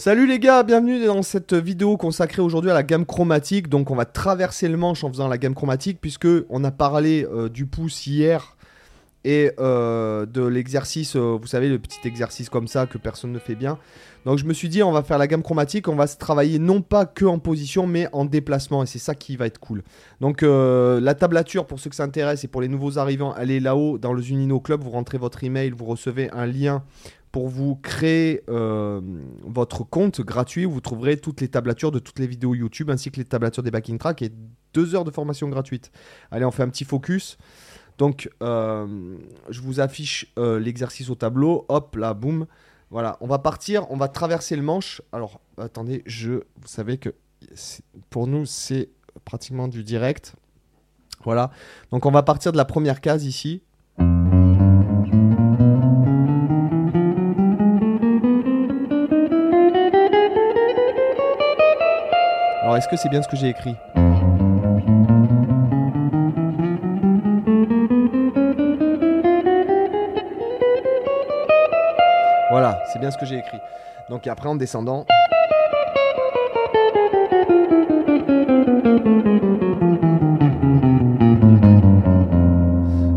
Salut les gars, bienvenue dans cette vidéo consacrée aujourd'hui à la gamme chromatique. Donc on va traverser le manche en faisant la gamme chromatique puisque on a parlé euh, du pouce hier et euh, de l'exercice, euh, vous savez le petit exercice comme ça que personne ne fait bien. Donc je me suis dit on va faire la gamme chromatique, on va se travailler non pas que en position mais en déplacement et c'est ça qui va être cool. Donc la tablature pour ceux que ça intéresse et pour les nouveaux arrivants, elle est là-haut dans le Zunino Club, vous rentrez votre email, vous recevez un lien pour vous créer euh, votre compte gratuit où vous trouverez toutes les tablatures de toutes les vidéos YouTube ainsi que les tablatures des backing tracks et deux heures de formation gratuite. Allez, on fait un petit focus. Donc, euh, je vous affiche euh, l'exercice au tableau. Hop, là, boum. Voilà, on va partir, on va traverser le manche. Alors, attendez, je, vous savez que pour nous, c'est pratiquement du direct. Voilà, donc on va partir de la première case ici. Est-ce que c'est bien ce que j'ai écrit Voilà, c'est bien ce que j'ai écrit. Donc après en descendant...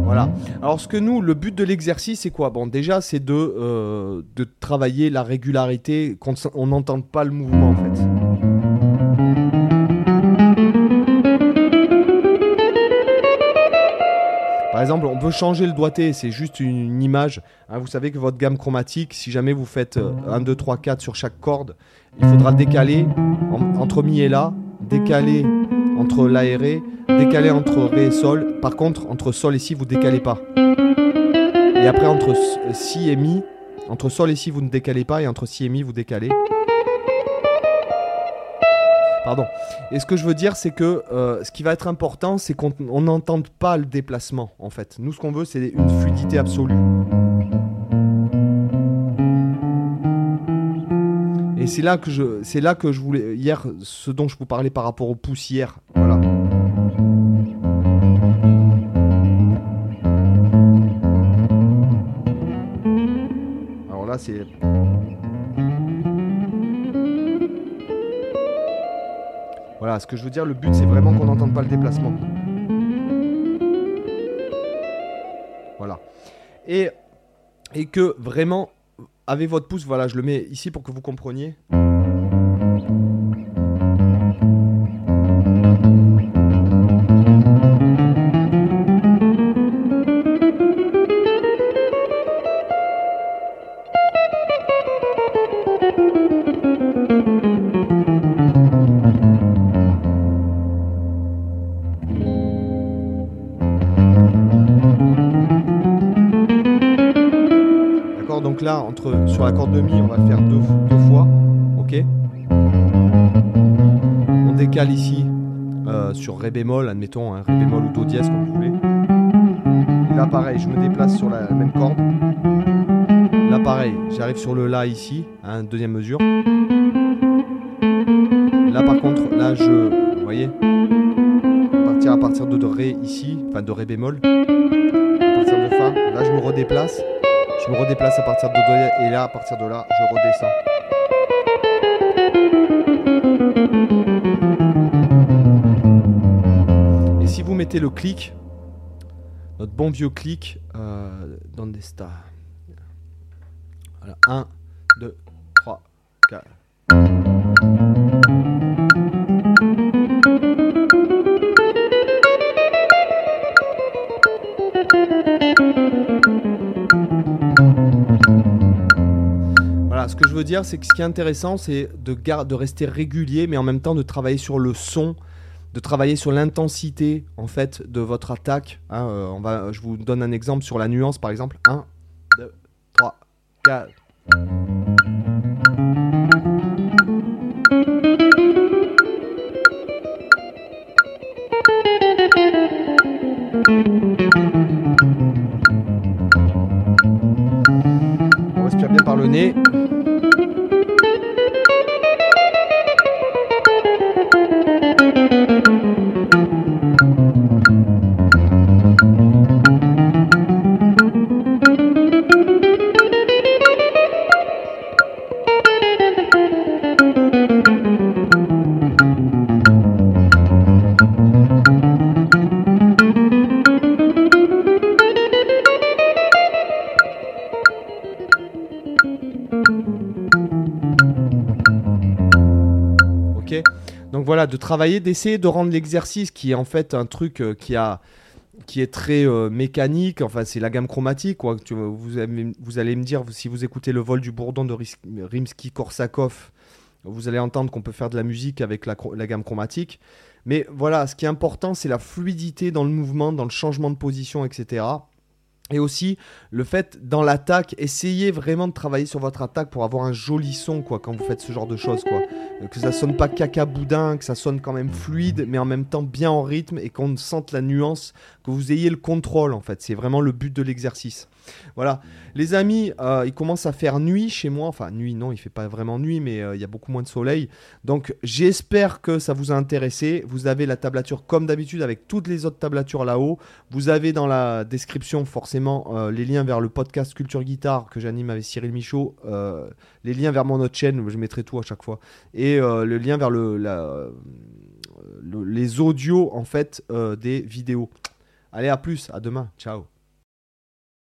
Voilà. Alors ce que nous, le but de l'exercice, c'est quoi? Bon, déjà, c'est de, euh, de travailler la régularité, qu'on n'entende pas le mouvement en fait. On peut changer le doigté, c'est juste une, image. Hein, vous savez que votre gamme chromatique, si jamais vous faites 1, 2, 3, 4 sur chaque corde, il faudra décaler entre mi et la, décaler entre la et ré, décaler entre ré et sol. Par contre, entre sol et si, vous décalez pas. Et après, entre si et mi, entre sol et si, vous ne décalez pas, et entre si et mi, vous décalez. Pardon. Et ce que je veux dire, c'est que euh, ce qui va être important, c'est qu'on n'entende pas le déplacement, en fait. Nous, ce qu'on veut, c'est une fluidité absolue. Et c'est là que je, c'est là que je voulais hier, ce dont je vous parlais par rapport aux poussières. Voilà. Alors là, c'est Ce que je veux dire, le but c'est vraiment qu'on n'entende pas le déplacement. Voilà. Et, et que vraiment, avec votre pouce, voilà, je le mets ici pour que vous compreniez. Là, sur la corde de Mi, on va faire deux, fois. Ok? On décale ici euh, sur Ré bémol, admettons, un Ré bémol ou Do dièse comme vous voulez. Là, pareil, je me déplace sur la, même corde. Là, pareil, j'arrive sur le La ici, hein, deuxième mesure. Là, par contre, là, je. Vous voyez Partir à partir de, de Ré ici, enfin de Ré bémol. Là, je me redéplace. Je me redéplace à partir de Do et là, à partir de là, je redescends. Et si vous mettez le clic, notre bon vieux clic, euh, dans des stars. Voilà, 1, 2, 3, 4. Ce que je veux dire, c'est que ce qui est intéressant, c'est de, rester régulier, mais en même temps de travailler sur le son, de travailler sur l'intensité en fait de votre attaque. Hein, euh, on va, je vous donne un exemple sur la nuance, par exemple. 1, 2, 3, 4. Donc voilà, de travailler, d'essayer de rendre l'exercice qui est en fait un truc euh, qui est très euh, mécanique, enfin c'est la gamme chromatique vous, allez me dire si vous écoutez le vol du bourdon de Rimsky-Korsakov, vous allez entendre qu'on peut faire de la musique avec la, gamme chromatique. Mais voilà, ce qui est important, c'est la fluidité dans le mouvement, dans le changement de position, etc. Et aussi le fait dans l'attaque, essayez vraiment de travailler sur votre attaque pour avoir un joli son quand vous faites ce genre de choses. Euh, que ça sonne pas caca boudin, que ça sonne quand même fluide mais en même temps bien en rythme et qu'on sente la nuance, que vous ayez le contrôle en fait. C'est vraiment le but de l'exercice. Voilà. Les amis, euh, il commence à faire nuit chez moi. Enfin, nuit, non, il fait pas vraiment nuit, mais euh, il y a beaucoup moins de soleil. Donc, j'espère que ça vous a intéressé. Vous avez la tablature comme d'habitude avec toutes les autres tablatures là-haut. Vous avez dans la description forcément les liens vers le podcast Culture Guitare que j'anime avec Cyril Michaud. les liens vers mon autre chaîne, je mettrai tout à chaque fois. Et le lien vers le, les audios en fait des vidéos. Allez, à plus, à demain. Ciao.